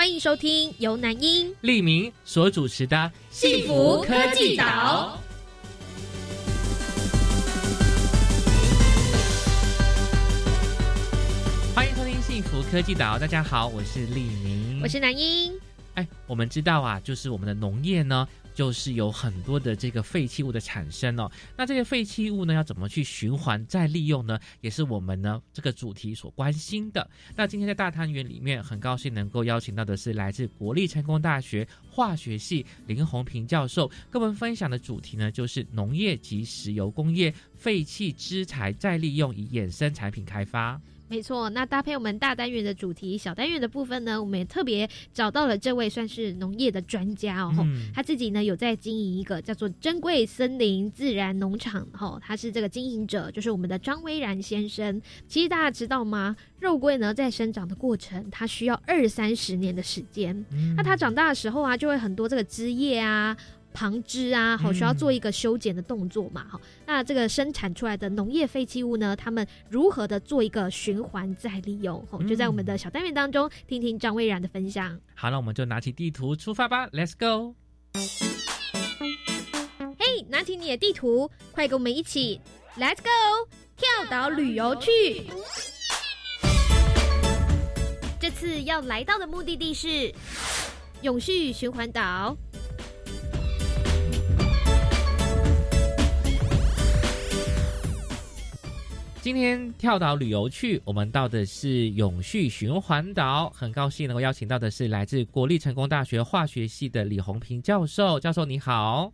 欢迎收听由南英、利明所主持的《幸福科技岛》。欢迎收听《幸福科技岛》，大家好，我是利明，我是南英。哎，我们知道啊，就是我们的农业呢。就是有很多的这个废弃物的产生哦，那这些废弃物呢，要怎么去循环再利用呢？也是我们呢这个主题所关心的。那今天在大汤圆里面，很高兴能够邀请到的是来自国立成功大学化学系林宏平教授，跟我们分享的主题呢，就是农业及石油工业废弃资材再利用以衍生产品开发。没错，那搭配我们大单元的主题，小单元的部分呢，我们也特别找到了这位算是农业的专家哦，他自己呢有在经营一个叫做珍贵森林自然农场，哦，他是这个经营者，就是我们的张威然先生。其实大家知道吗？肉桂呢在生长的过程，它需要二三十年的时间，那它长大的时候啊，就会很多这个枝叶啊。旁枝啊，好需要做一个修剪的动作嘛，哈。那这个生产出来的农业废弃物呢，他们如何的做一个循环再利用？哦，就在我们的小单元当中，听听张蔚然的分享。好，那我们就拿起地图出发吧，Let's go！嘿，拿起你的地图，快跟我们一起，Let's go！跳岛旅游去。这次要来到的目的地是永续循环岛。今天跳岛旅游去，我们到的是永续循环岛。很高兴能够邀请到的是来自国立成功大学化学系的李红平教授。教授你好。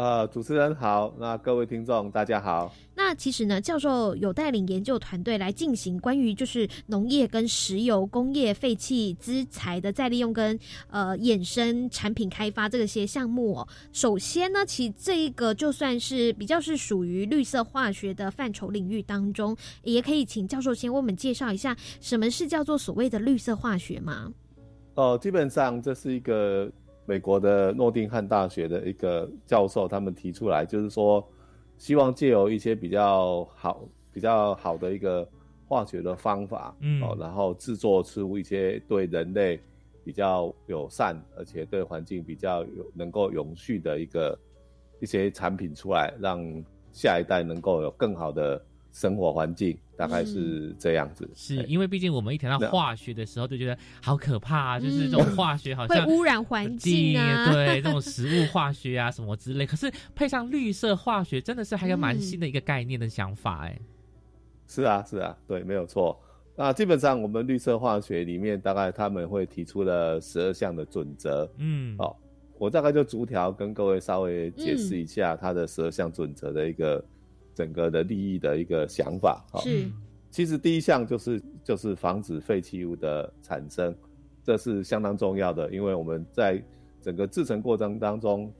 呃，主持人好，那各位听众大家好。那其实呢，教授有带领研究团队来进行关于就是农业跟石油工业废弃资材的再利用跟呃衍生产品开发这些项目。哦。首先呢，其这一个就算是比较是属于绿色化学的范畴领域当中，也可以请教授先为我们介绍一下什么是叫做所谓的绿色化学吗？哦，基本上这是一个。美国的诺丁汉大学的一个教授，他们提出来，就是说，希望借由一些比较好、比较好的一个化学的方法，嗯，哦，然后制作出一些对人类比较友善，而且对环境比较有能够永续的一个一些产品出来，让下一代能够有更好的。生活环境大概是这样子，是因为毕竟我们一谈到化学的时候，就觉得好可怕啊，就是这种化学好像会污染环境啊，对，这种食物化学啊什么之类。可是配上绿色化学，真的是还有蛮新的一个概念的想法哎。是啊，是啊，对，没有错。那基本上我们绿色化学里面，大概他们会提出了十二项的准则。嗯，好，我大概就逐条跟各位稍微解释一下它的十二项准则的一个。整个的利益的一个想法哈是，其实第一项就是就是防止废弃物的产生，这是相当重要的，因为我们在整个制成过程当中，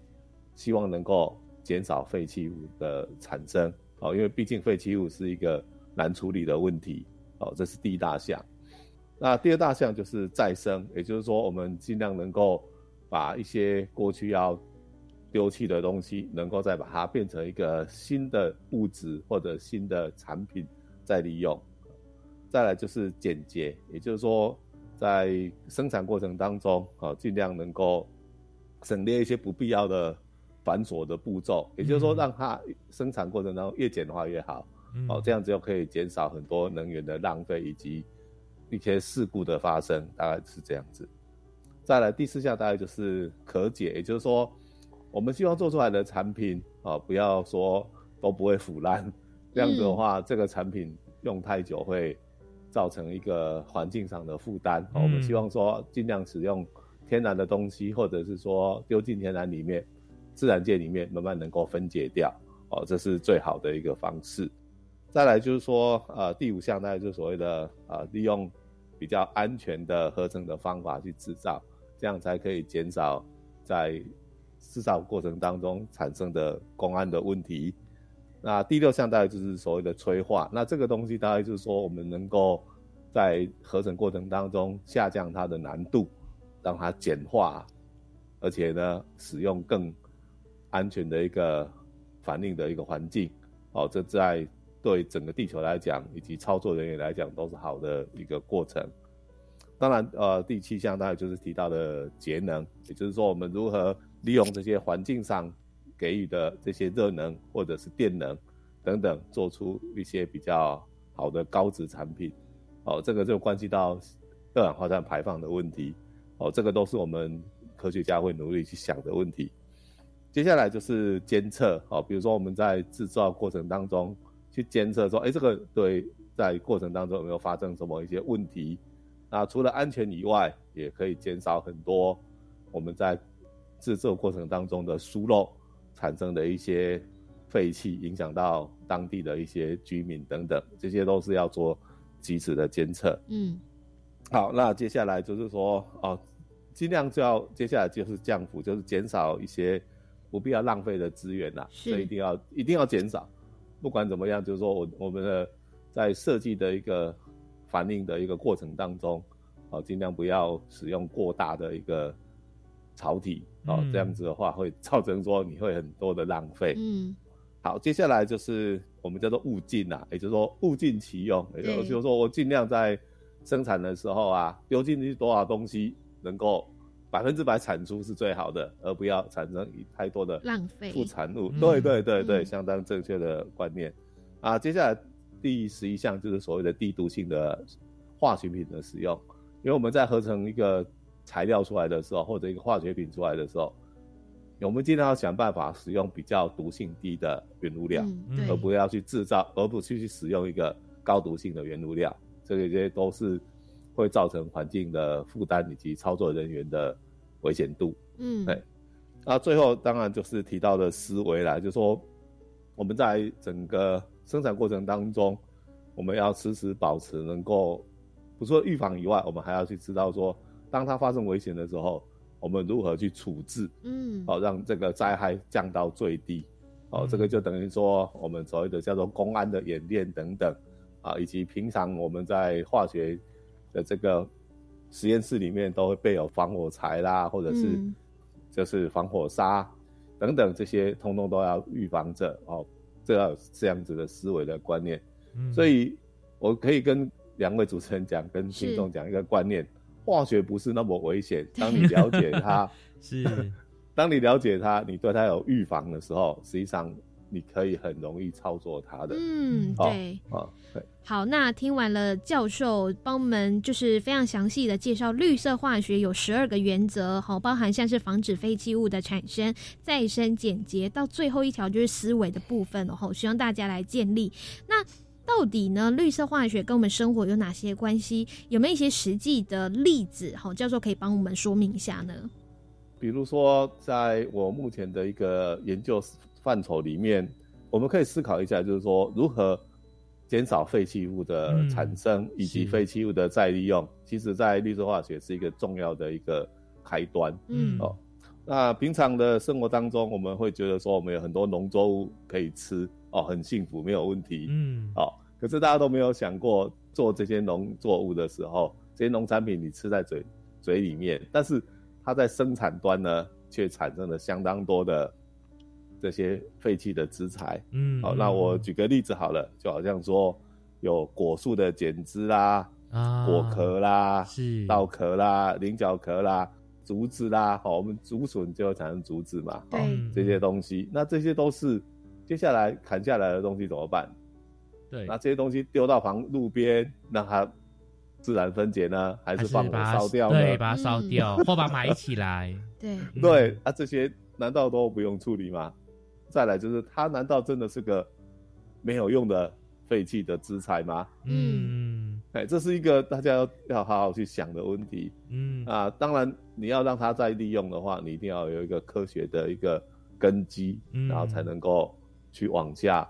希望能够减少废弃物的产生，哦，因为毕竟废弃物是一个难处理的问题，哦，这是第一大项。那第二大项就是再生，也就是说，我们尽量能够把一些过去要丢弃的东西，能够再把它变成一个新的物质或者新的产品再利用。再来就是简洁，也就是说，在生产过程当中啊，尽量能够省略一些不必要的繁琐的步骤。也就是说，让它生产过程当中越简化越好。哦，这样子就可以减少很多能源的浪费以及一些事故的发生，大概是这样子。再来第四项大概就是可解，也就是说。我们希望做出来的产品啊，不要说都不会腐烂，这样子的话，这个产品用太久会造成一个环境上的负担。我们希望说尽量使用天然的东西，或者是说丢进天然里面，自然界里面慢慢能够分解掉。哦，这是最好的一个方式。再来就是说，呃，第五项大概就是所谓的呃，利用比较安全的合成的方法去制造。这样才可以减少在制造过程当中产生的公安的问题。那第六项大概就是所谓的催化，那这个东西大概就是说我们能够在合成过程当中下降它的难度，让它简化，而且呢使用更安全的一个反应的一个环境。哦，这在对整个地球来讲，以及操作人员来讲都是好的一个过程。当然，呃，第七项大概就是提到的节能，也就是说我们如何利用这些环境上。给予的这些热能或者是电能等等，做出一些比较好的高值产品，哦，这个就关系到二氧化碳排放的问题，哦，这个都是我们科学家会努力去想的问题。接下来就是监测，哦，比如说我们在制造过程当中去监测说，哎，这个对在过程当中有没有发生什么一些问题？那除了安全以外，也可以减少很多我们在制作过程当中的疏漏。产生的一些废气，影响到当地的一些居民等等，这些都是要做及时的监测。嗯，好，那接下来就是说，哦，尽量就要接下来就是降幅，就是减少一些不必要浪费的资源呐，所以一定要一定要减少。不管怎么样，就是说我我们的在设计的一个反应的一个过程当中，哦，尽量不要使用过大的一个。槽体哦，这样子的话会造成说你会很多的浪费。嗯，好，接下来就是我们叫做物尽呐，也就是说物尽其用，也就是说我尽量在生产的时候啊，丢进去多少东西能够百分之百产出是最好的，而不要产生太多的浪费副产物。对对对对，相当正确的观念啊。接下来第十一项就是所谓的低毒性的化学品的使用，因为我们在合成一个。材料出来的时候，或者一个化学品出来的时候，我们尽量要想办法使用比较毒性低的原物料，而不要去制造，而不去去使用一个高毒性的原物料。这个这些都是会造成环境的负担以及操作人员的危险度。嗯，对。那最后当然就是提到的思维啦，就是说我们在整个生产过程当中，我们要时时保持能够，不说预防以外，我们还要去知道说。当它发生危险的时候，我们如何去处置？嗯，好，让这个灾害降到最低。哦，这个就等于说我们所谓的叫做公安的演练等等，啊，以及平常我们在化学的这个实验室里面都会备有防火柴啦，或者是就是防火沙等等，这些通通都要预防着。哦，这要这样子的思维的观念。所以我可以跟两位主持人讲，跟听众讲一个观念。化学不是那么危险。当你了解它，是，当你了解它，你对它有预防的时候，实际上你可以很容易操作它的。嗯，对，啊，对。好，那听完了教授帮我们就是非常详细的介绍绿色化学有十二个原则，好，包含像是防止废弃物的产生、再生、简洁，到最后一条就是思维的部分，然后希望大家来建立。那到底呢？绿色化学跟我们生活有哪些关系？有没有一些实际的例子？好，教授可以帮我们说明一下呢？比如说，在我目前的一个研究范畴里面，我们可以思考一下，就是说如何减少废弃物的产生以及废弃物的再利用。其实，在绿色化学是一个重要的一个开端。嗯，哦，那平常的生活当中，我们会觉得说，我们有很多农作物可以吃，哦，很幸福，没有问题。嗯，哦。可是大家都没有想过，做这些农作物的时候，这些农产品你吃在嘴嘴里面，但是它在生产端呢，却产生了相当多的这些废弃的资材。嗯，好，那我举个例子好了，就好像说有果树的剪枝啦，啊，果壳啦，是。稻壳啦，菱角壳啦，竹子啦，好，我们竹笋就会产生竹子嘛，对，这些东西，那这些都是接下来砍下来的东西怎么办？对，那这些东西丢到旁路边，让它自然分解呢，还是放火烧掉呢？对，把它烧掉，或把它埋起来。对对，啊，这些难道都不用处理吗？再来就是，它难道真的是个没有用的废弃的资材吗？嗯，哎，这是一个大家要要好好去想的问题。嗯啊，当然你要让它再利用的话，你一定要有一个科学的一个根基，然后才能够去往下。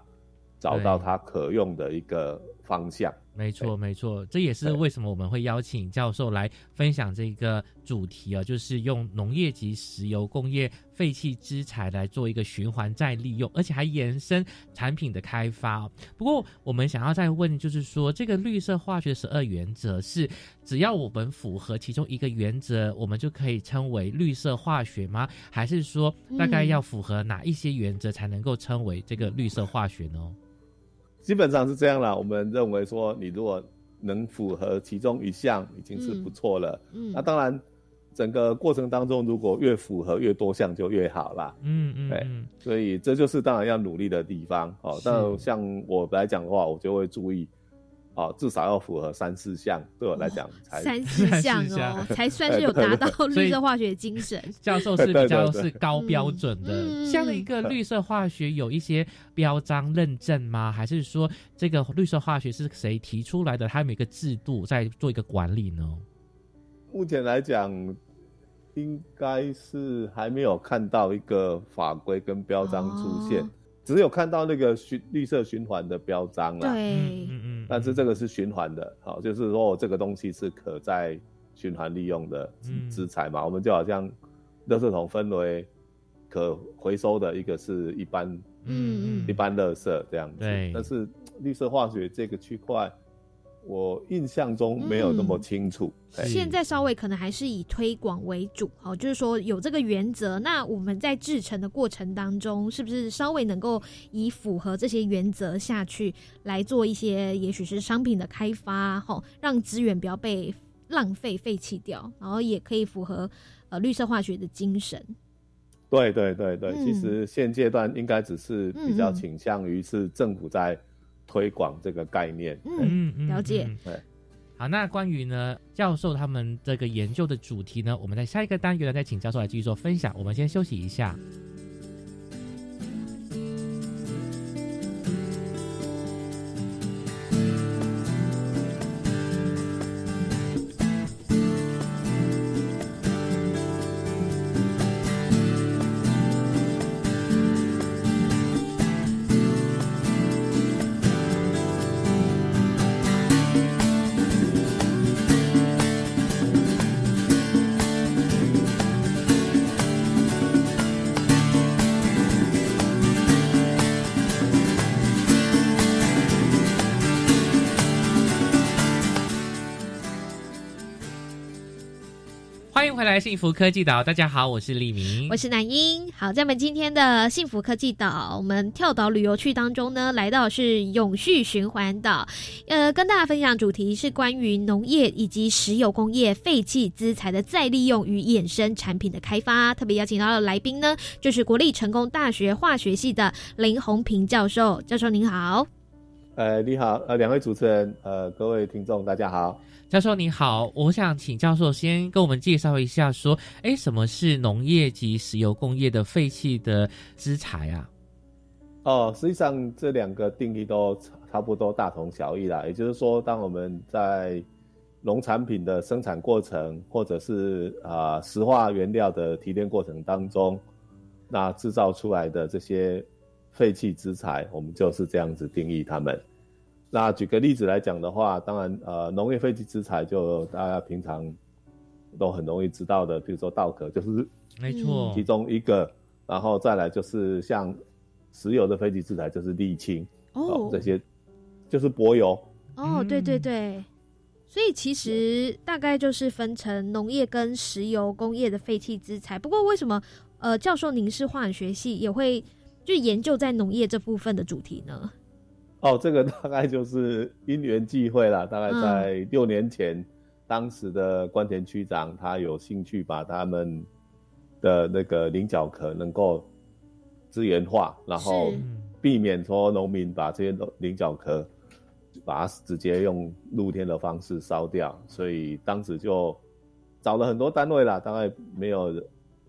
找到它可用的一个方向。没错，没错，这也是为什么我们会邀请教授来分享这个主题啊，就是用农业及石油工业废弃资材来做一个循环再利用，而且还延伸产品的开发。不过，我们想要再问，就是说，这个绿色化学十二原则是只要我们符合其中一个原则，我们就可以称为绿色化学吗？还是说，大概要符合哪一些原则才能够称为这个绿色化学呢？基本上是这样啦，我们认为说，你如果能符合其中一项，已经是不错了。嗯，那当然，整个过程当中，如果越符合越多项就越好啦。嗯嗯，对，所以这就是当然要努力的地方。哦，但像我来讲的话，我就会注意。哦，至少要符合三四项，对我来讲才三四项哦，才算是有达到绿色化学精神。教授是 比较是高标准的，这样的一个绿色化学有一些标章认证吗？还是说这个绿色化学是谁提出来的？它有一个制度在做一个管理呢？目前来讲，应该是还没有看到一个法规跟标章出现。只有看到那个循绿色循环的标章了，对，嗯嗯，但是这个是循环的，好，就是说这个东西是可再循环利用的资材嘛，我们就好像垃圾桶分为可回收的一个是一般，嗯嗯，一般垃圾这样子，对，但是绿色化学这个区块。我印象中没有那么清楚，现在稍微可能还是以推广为主，哦，就是说有这个原则。那我们在制成的过程当中，是不是稍微能够以符合这些原则下去来做一些，也许是商品的开发，哈，让资源不要被浪费废弃掉，然后也可以符合呃绿色化学的精神。对对对对，其实现阶段应该只是比较倾向于是政府在。推广这个概念，嗯嗯，了解。对，好，那关于呢教授他们这个研究的主题呢，我们在下一个单元呢再请教授来继续做分享。我们先休息一下。来幸福科技岛，大家好，我是李明，我是南英。好，在我们今天的幸福科技岛，我们跳岛旅游区当中呢，来到是永续循环岛，呃，跟大家分享主题是关于农业以及石油工业废弃资材的再利用与衍生产品的开发。特别邀请到的来宾呢，就是国立成功大学化学系的林宏平教授。教授您好。呃，你好，呃，两位主持人，呃，各位听众，大家好。教授你好，我想请教授先跟我们介绍一下，说，哎，什么是农业及石油工业的废弃的资材啊？哦，实际上这两个定义都差不多大同小异啦。也就是说，当我们在农产品的生产过程，或者是啊石化原料的提炼过程当中，那制造出来的这些废弃资材，我们就是这样子定义它们。那举个例子来讲的话，当然，呃，农业废弃资材就大家平常都很容易知道的，比如说稻壳就是没错，其中一个，然后再来就是像石油的废弃资材就是沥青哦，这些就是柏油哦，对对对，所以其实大概就是分成农业跟石油工业的废弃资材。不过为什么呃，教授您是化学系也会就研究在农业这部分的主题呢？哦，这个大概就是因缘际会了。大概在六年前，当时的关田区长他有兴趣把他们的那个菱角壳能够资源化，然后避免说农民把这些菱角壳把它直接用露天的方式烧掉。所以当时就找了很多单位啦，大概没有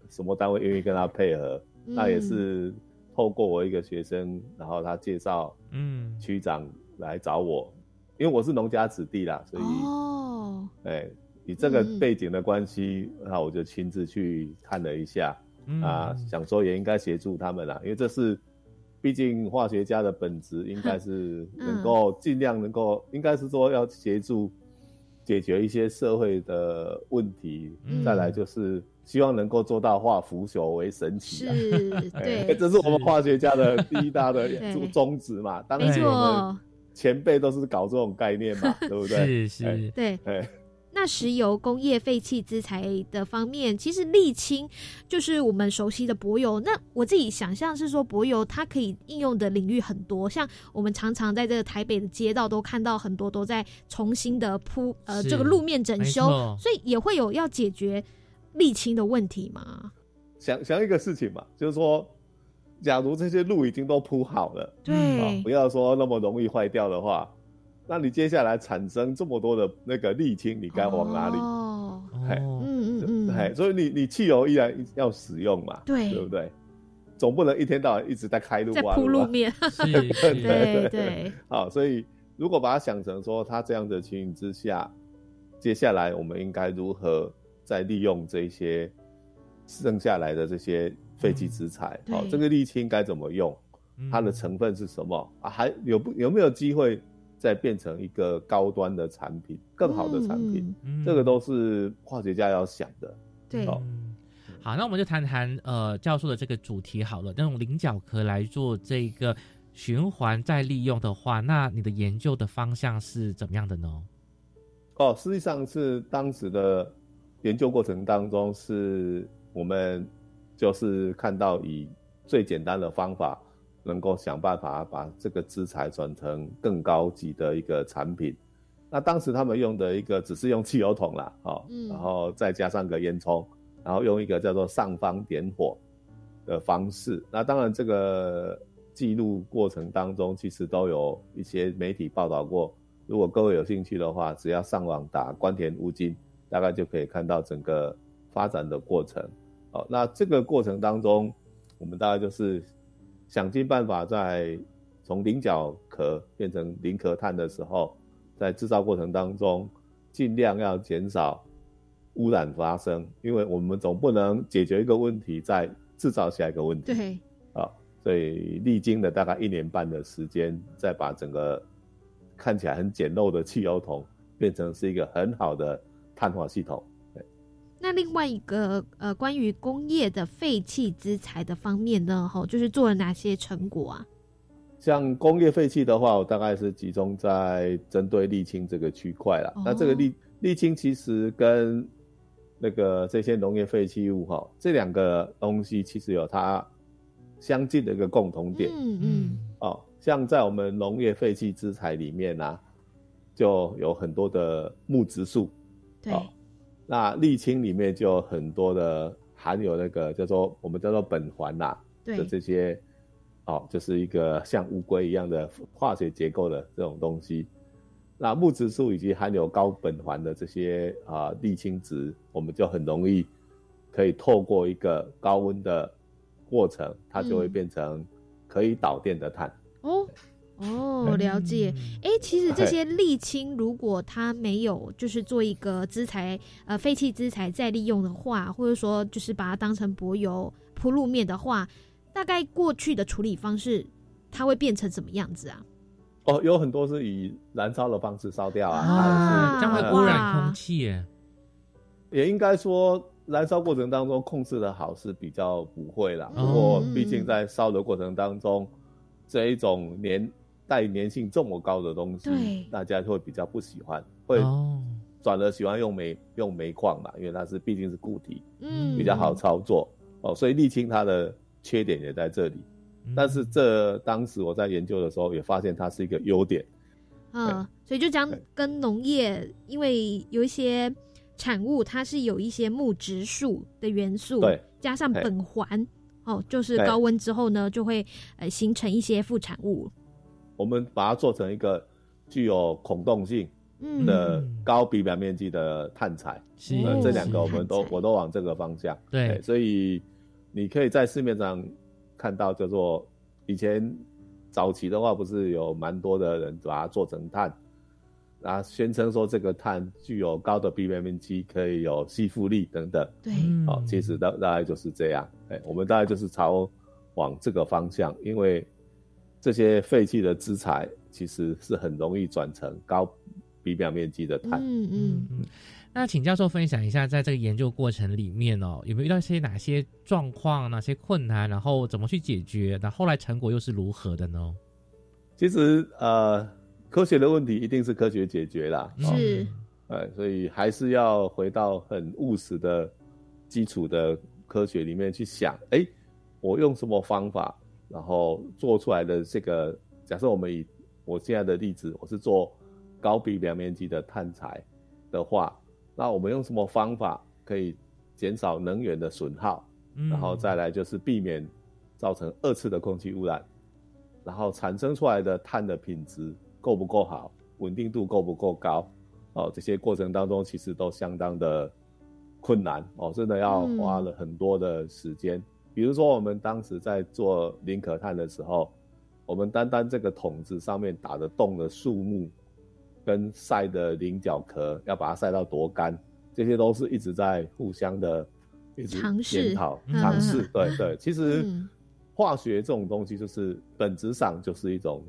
什么单位愿意跟他配合。那也是。透过我一个学生，然后他介绍，嗯，区长来找我，因为我是农家子弟啦，所以哦，哎，以这个背景的关系，那我就亲自去看了一下，啊，想说也应该协助他们啦，因为这是毕竟化学家的本质应该是能够尽量能够，应该是说要协助解决一些社会的问题，再来就是希望能够做到化腐朽为神奇。是，对，这是我们化学家的第一大的宗旨嘛。当然，我们前辈都是搞这种概念嘛，对不对？是是，对。那石油工业废弃资材的方面，其实沥青就是我们熟悉的柏油。那我自己想象是说，柏油它可以应用的领域很多，像我们常常在这个台北的街道都看到很多都在重新的铺呃这个路面整修，所以也会有要解决沥青的问题吗？想想一个事情嘛，就是说，假如这些路已经都铺好了，对，不要说那么容易坏掉的话。那你接下来产生这么多的那个沥青，你该往哪里？哦，嗯嗯嗯，嘿，所以你你汽油依然要使用嘛，对对不对？总不能一天到晚一直在开路啊，铺路面，对对对。好，所以如果把它想成说，它这样的情形之下，接下来我们应该如何再利用这些剩下来的这些废弃资材？好，这个沥青该怎么用？它的成分是什么啊？还有不有没有机会？再变成一个高端的产品，更好的产品，这个都是化学家要想的。对，好，那我们就谈谈呃教授的这个主题好了。那种菱角壳来做这个循环再利用的话，那你的研究的方向是怎么样的呢？哦，实际上是当时的研究过程当中，是我们就是看到以最简单的方法。能够想办法把这个资材转成更高级的一个产品。那当时他们用的一个只是用汽油桶啦，哦，然后再加上个烟囱，然后用一个叫做上方点火的方式。那当然这个记录过程当中，其实都有一些媒体报道过。如果各位有兴趣的话，只要上网打关田乌金，大概就可以看到整个发展的过程。哦，那这个过程当中，我们大概就是。想尽办法在从菱角壳变成菱壳碳的时候，在制造过程当中，尽量要减少污染发生，因为我们总不能解决一个问题再制造下一个问题。对，啊，所以历经了大概一年半的时间，再把整个看起来很简陋的汽油桶变成是一个很好的碳化系统。那另外一个呃，关于工业的废弃资材的方面呢，吼，就是做了哪些成果啊？像工业废弃的话，我大概是集中在针对沥青这个区块了。那这个沥沥青其实跟那个这些农业废弃物哈，这两个东西其实有它相近的一个共同点。嗯嗯。哦，像在我们农业废弃资材里面呢，就有很多的木质素。对。那沥青里面就有很多的含有那个叫做我们叫做苯环呐的这些，哦，就是一个像乌龟一样的化学结构的这种东西。那木质素以及含有高苯环的这些啊沥青质，我们就很容易可以透过一个高温的过程，它就会变成可以导电的碳。哦。哦，了解。哎，其实这些沥青，如果它没有就是做一个资材，呃，废弃资材再利用的话，或者说就是把它当成柏油铺路面的话，大概过去的处理方式，它会变成什么样子啊？哦，有很多是以燃烧的方式烧掉啊，这样会污染空气耶。也应该说，燃烧过程当中控制的好是比较不会啦。不过，毕竟在烧的过程当中，这一种年。带粘性这么高的东西，大家会比较不喜欢，会转而喜欢用煤用煤矿嘛，因为它是毕竟是固体，嗯，比较好操作。哦。所以沥青它的缺点也在这里，但是这当时我在研究的时候也发现它是一个优点。嗯，所以就将跟农业，因为有一些产物它是有一些木质素的元素，对，加上苯环，哦，就是高温之后呢，就会呃形成一些副产物。我们把它做成一个具有孔洞性的高比表面积的碳材，这两个我们都我都往这个方向。对，所以你可以在市面上看到叫做以前早期的话，不是有蛮多的人把它做成碳，然后宣称说这个碳具有高的比表面积，可以有吸附力等等。对，哦，其实大大概就是这样。哎，我们大概就是朝往这个方向，因为。这些废弃的资材其实是很容易转成高比表面积的碳。嗯嗯嗯，那请教授分享一下，在这个研究过程里面哦，有没有遇到一些哪些状况、哪些困难，然后怎么去解决？那后来成果又是如何的呢？其实呃，科学的问题一定是科学解决啦，嗯是，呃，所以还是要回到很务实的基础的科学里面去想，哎，我用什么方法，然后做出来的这个，假设我们以我现在的例子，我是做高比表面积的碳材的话，那我们用什么方法可以减少能源的损耗，嗯然后再来就是避免造成二次的空气污染，然后产生出来的碳的品质够不够好，稳定度够不够高，哦，这些过程当中其实都相当的困难哦，真的要花了很多的时间。比如说我们当时在做零可碳的时候，我们单单这个桶子上面打的洞的树木，跟晒的菱角壳要把它晒到多干，这些都是一直在互相的一直尝试检讨嗯尝试。对对，其实嗯化学这种东西就是本质上就是一种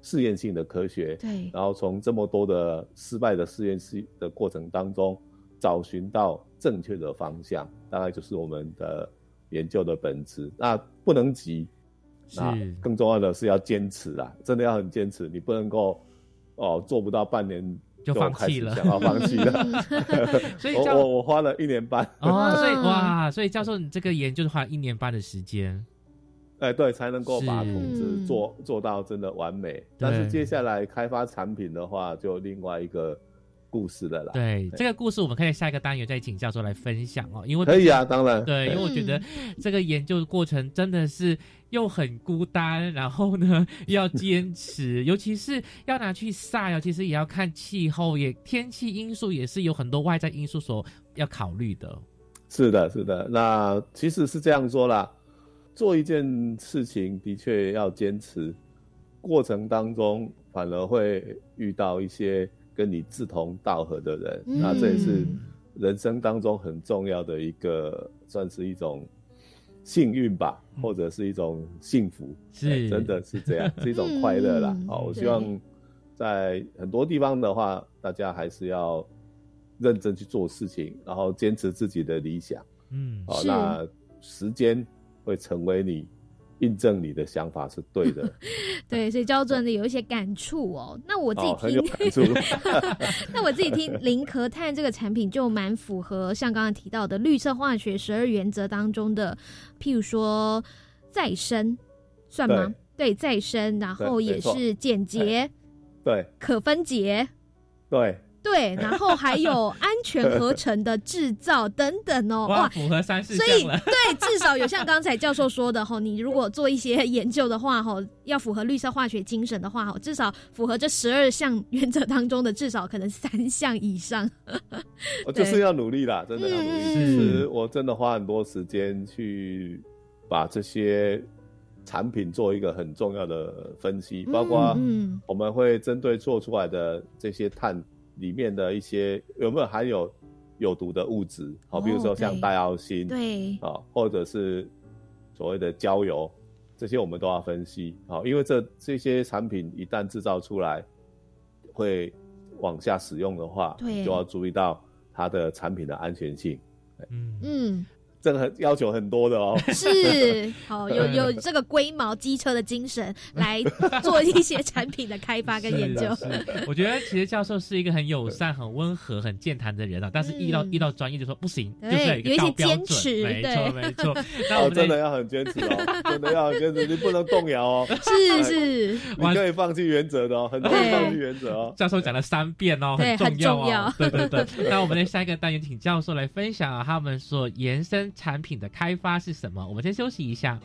试验性的科学。对，然后从这么多的失败的试验室的过程当中，找寻到正确的方向，大概就是我们的研究的本质。那不能急，那是更重要的是要坚持啊，真的要很坚持，你不能够哦做不到半年就放弃了想要放弃了。所以教我我我花了一年半，哦，所以嗯哇，所以教授你这个研究花了一年半的时间，哎，对，才能够把是桶子嗯做做到真的完美。但是接下来开发产品的话，就另外一个故事的啦。对这个故事，我们可以下一个单元再请教授来分享哦，因为可以啊，当然。对，因为我觉得这个研究的过程真的是又很孤单，然后呢又 要坚持，尤其是要拿去晒哦，其实也要看气候，也天气因素也是有很多外在因素所要考虑的。是的，是的。那其实是这样说啦，做一件事情的确要坚持，过程当中反而会遇到一些跟你志同道合的人，嗯。那这也是人生当中很重要的一个，算是一种幸运吧，或者是一种幸福。是。哎真的是这样，是一种快乐啦。嗯。好，我希望在很多地方的话，大家还是要认真去做事情，然后坚持自己的理想。嗯，好，是。那时间会成为你印证你的想法是对的。对，所以教授真的有一些感触哦。那我自己听。那我自己听零壳碳这个产品就蛮符合像刚刚提到的绿色化学十二原则当中的，譬如说再生，算吗？对，再生，然后也是简洁、对可分解。对，对，然后还有安全合成的制造等等哦，哇，哇，符合三四所以。对，至少有像刚才教授说的吼，你如果做一些研究的话吼，要符合绿色化学精神的话吼，至少符合这十二项原则当中的至少可能三项以上。我就是要努力啦，真的要努力。嗯其实我真的花很多时间去把这些产品做一个很重要的分析，包括嗯我们会针对做出来的这些碳里面的一些有没有含有有毒的物质，好，哦比如说像对。戴奥辛，对，啊，或者是所谓的焦油，这些我们都要分析。好，因为这这些产品一旦制造出来，会往下使用的话，对。就要注意到它的产品的安全性，嗯，嗯，这个很要求很多的哦。是好有有这个龟毛机车的精神来 做一些产品的开发跟研究。我觉得其实教授是一个很友善、很温和、很健谈的人啊，但是遇到、嗯遇到专业就说不行，就对是有一些坚持没错没错。那我真的要很坚持哦，真的要很坚持，你不能动摇哦。是是，你可以放弃原则的哦，很多人放弃原则哦。教授讲了三遍哦，对很重要对对对。那我们的下一个单元，请教授来分享啊，他们所延伸产品的开发是什么？我们先休息一下。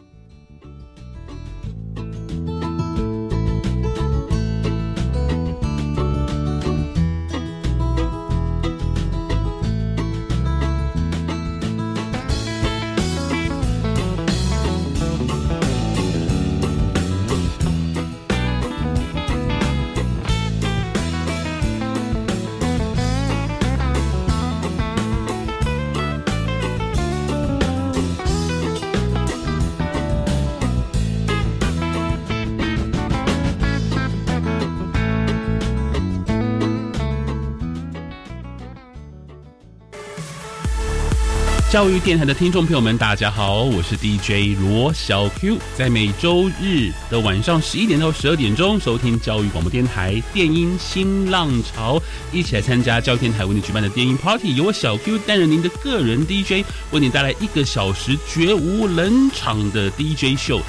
教育电台的听众朋友们，大家好，我是 DJ 罗小 Q，在每周日的晚上十一点到十二点钟，收听教育广播电台电音新浪潮，一起来参加教育电台为你举办的电音 Party，由我小 Q 担任您的个人 DJ，为你带来一个小时绝无冷场的 DJ 秀。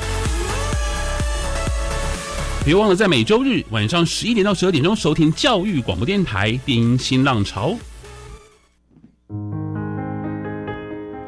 别忘了在每周日晚上十一点到十二点钟收听教育广播电台电音新浪潮。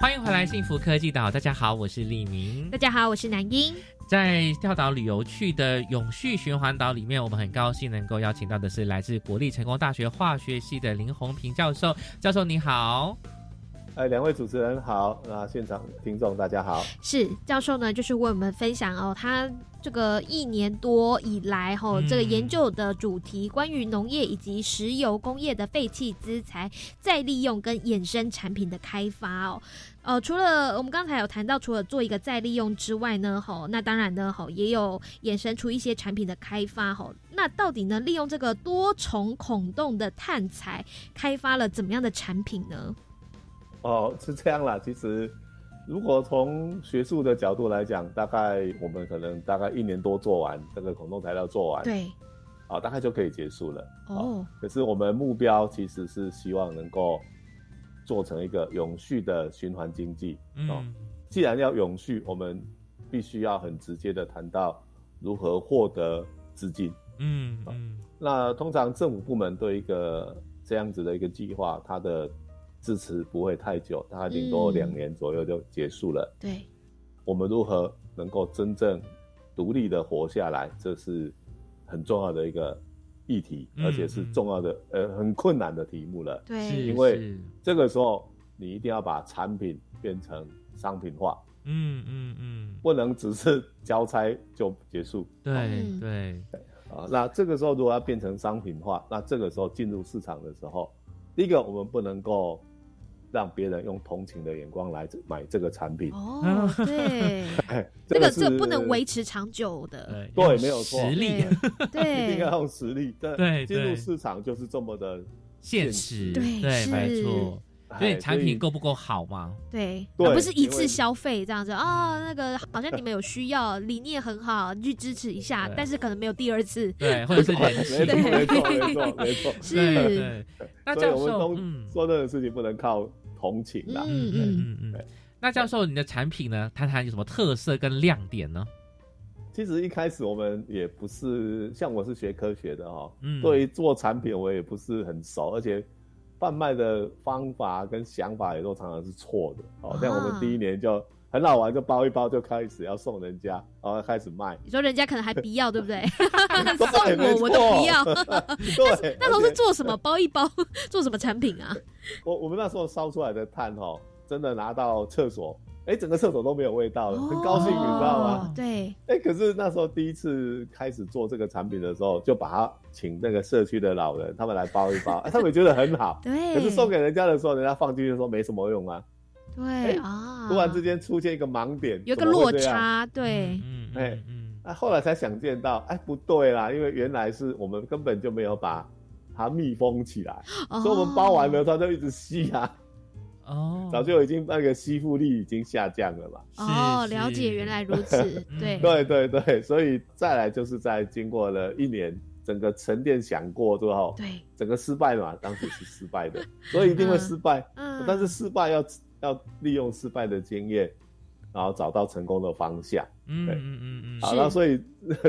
欢迎回来，幸福科技岛，大家好，我是李明，大家好，我是南英。在跳岛旅游去的永续循环岛里面，我们很高兴能够邀请到的是来自国立成功大学化学系的林宏平教授。教授你好，哎，两位主持人好，那现场听众大家好。是教授呢，就是为我们分享哦，他这个一年多以来哈，这个研究的主题关于农业以及石油工业的废弃资材再利用跟衍生产品的开发哦。呃，除了我们刚才有谈到，除了做一个再利用之外呢，吼，那当然呢，吼，也有衍生出一些产品的开发，吼，那到底呢，利用这个多重孔洞的碳材开发了怎么样的产品呢？哦，是这样啦。其实，如果从学术的角度来讲，大概我们可能大概一年多做完这个孔洞材料做完，对，啊，大概就可以结束了。哦，可是我们目标其实是希望能够。做成一个永续的循环经济哦。既然要永续，我们必须要很直接的谈到如何获得资金。嗯嗯。那通常政府部门对一个这样子的一个计划，它的支持不会太久，大概顶多两年左右就结束了。对。我们如何能够真正独立的活下来，这是很重要的一个。议题，而且是重要的，呃，很困难的题目了。对，因为这个时候你一定要把产品变成商品化。嗯嗯嗯，不能只是交差就结束。对对啊，那这个时候如果要变成商品化，那这个时候进入市场的时候，第一个我们不能够。让别人用同情的眼光来买这个产品。哦，对，这个这不能维持长久的，对，没有错，实力，对，一定要用实力，对，进入市场就是这么的现实，对，对，没错，所以产品够不够好嘛？对，而不是一次消费这样子啊，那个好像你们有需要，理念很好，去支持一下，但是可能没有第二次，对，或者是人气，没错，没错，没错，是，那教授说任何事情不能靠。同情啦，嗯嗯嗯嗯。那教授，你的产品呢？谈谈有什么特色跟亮点呢？其实一开始我们也不是像我是学科学的哈，嗯，对于做产品我也不是很熟，而且贩卖的方法跟想法也都常常是错的。哦，像我们第一年就很好玩，就包一包就开始要送人家，然后开始卖。你说人家可能还不要，对不对？送我我都不要。对，那时候是做什么？包一包做什么产品啊？我我们那时候烧出来的炭哈，真的拿到厕所哎，整个厕所都没有味道了，很高兴，你知道吗？对。哎，可是那时候第一次开始做这个产品的时候，就把它请那个社区的老人他们来包一包，哎，他们也觉得很好。对。可是送给人家的时候，人家放进去说没什么用啊。对啊。突然之间出现一个盲点，有个落差，对。嗯。哎，那后来才想见到，哎，不对啦，因为原来是我们根本就没有把它密封起来，所以我们包完没有，它就一直吸啊。哦，早就已经那个吸附力已经下降了嘛。哦，了解，原来如此。对，对对对，所以再来就是在经过了一年整个沉淀想过之后，对，整个失败嘛，当时是失败的，所以一定会失败。嗯，但是失败要要利用失败的经验，然后找到成功的方向。嗯嗯嗯嗯。好，那所以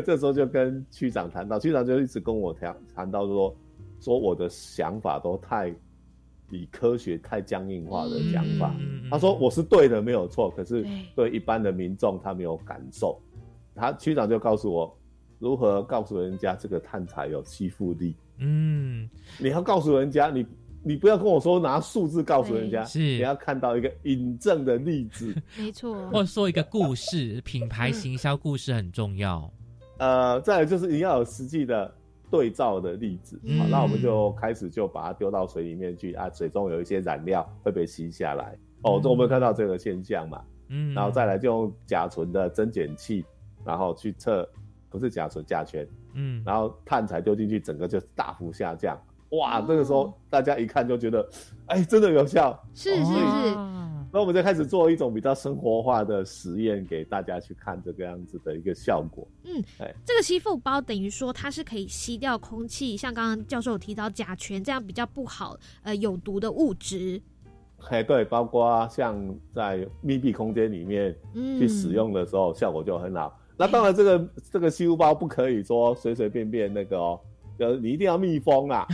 这时候就跟区长谈到，区长就一直跟我谈谈到说，说我的想法都太。以科学太僵硬化的想法，他说我是对的，没有错。可是对一般的民众，他没有感受。他区长就告诉我，如何告诉人家这个碳材有吸附力。嗯，你要告诉人家，你你不要跟我说拿数字告诉人家，是。你要看到一个引证的例子。没错，或说一个故事，品牌行销故事很重要。呃，再来就是你要有实际的。对照的例子，好，那我们就开始就把它丢到水里面去啊，水中有一些染料会被吸下来，哦，这我们看到这个现象嘛，嗯，然后再来就用甲醇的增减器，然后去测，不是甲醇，甲醛，嗯，然后碳材丢进去，整个就大幅下降，哇，这个时候大家一看就觉得，哎，真的有效，是是是。那我们就开始做一种比较生活化的实验，给大家去看这个样子的一个效果。嗯，这个吸附包等于说它是可以吸掉空气，像刚刚教授有提到甲醛这样比较不好呃有毒的物质。哎，对，包括像在密闭空间里面去使用的时候，效果就很好。那当然，这个这个吸附包不可以说随随便便那个哦。呃，你一定要密封啊，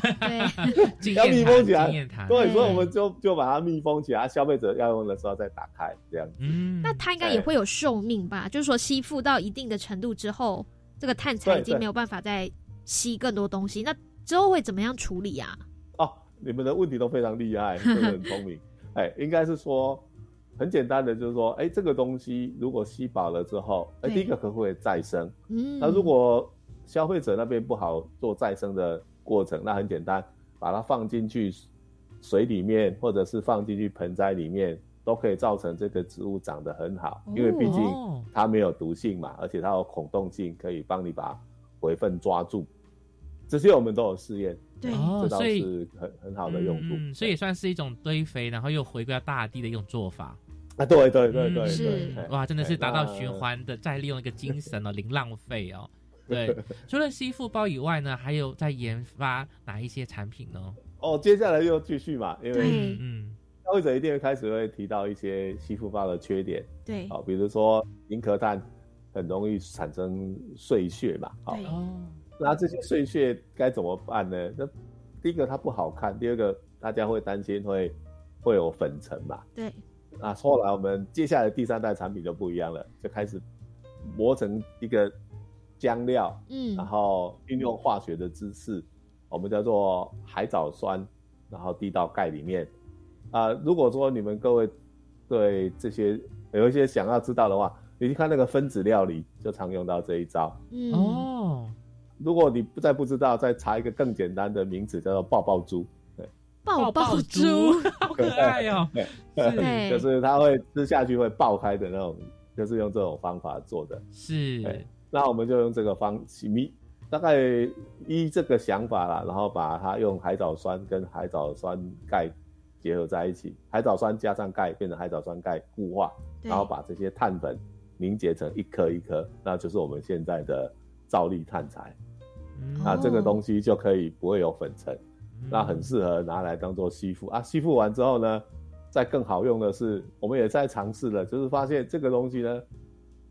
对，要密封起来。对，所以我们就就把它密封起来，消费者要用的时候再打开，这样子。嗯，那它应该也会有寿命吧？就是说吸附到一定的程度之后，这个碳材已经没有办法再吸更多东西，那之后会怎么样处理啊？哦，你们的问题都非常厉害，真的很聪明。哎，应该是说很简单的，就是说，哎，这个东西如果吸饱了之后，哎，第一个可不可以再生？嗯，那如果消费者那边不好做再生的过程，那很简单，把它放进去水里面，或者是放进去盆栽里面，都可以造成这个植物长得很好，因为毕竟它没有毒性嘛，而且它有孔洞性，可以帮你把回粪抓住。这些我们都有试验，对，这倒是很很好的用途，所以也算是一种堆肥，然后又回归到大地的一种做法。啊，对对对对对，哇，真的是达到循环的再利用一个精神哦，零浪费哦。对，除了吸附包以外呢，还有在研发哪一些产品呢？哦，接下来又继续嘛，因为嗯，消费者一定会开始会提到一些吸附包的缺点，对，好，比如说银壳碳很容易产生碎屑嘛，好，那这些碎屑该怎么办呢？那第一个它不好看，第二个大家会担心会会有粉尘嘛，对，那后来我们接下来第三代产品就不一样了，就开始磨成一个。浆料，嗯，然后运用化学的知识，我们叫做海藻酸，然后滴到钙里面。啊，如果说你们各位对这些有一些想要知道的话，你去看那个分子料理，就常用到这一招。嗯哦，如果你不再不知道，再查一个更简单的名字，叫做爆爆珠。对，爆爆珠，好可爱哦。对，就是它会吃下去会爆开的那种，就是用这种方法做的。是。那我们就用这个方米，大概依这个想法啦，然后把它用海藻酸跟海藻酸钙结合在一起，海藻酸加上钙变成海藻酸钙固化，然后把这些碳粉凝结成一颗一颗，那就是我们现在的造粒碳材。那这个东西就可以不会有粉尘，那很适合拿来当做吸附啊。吸附完之后呢，再更好用的是，我们也在尝试了，就是发现这个东西呢。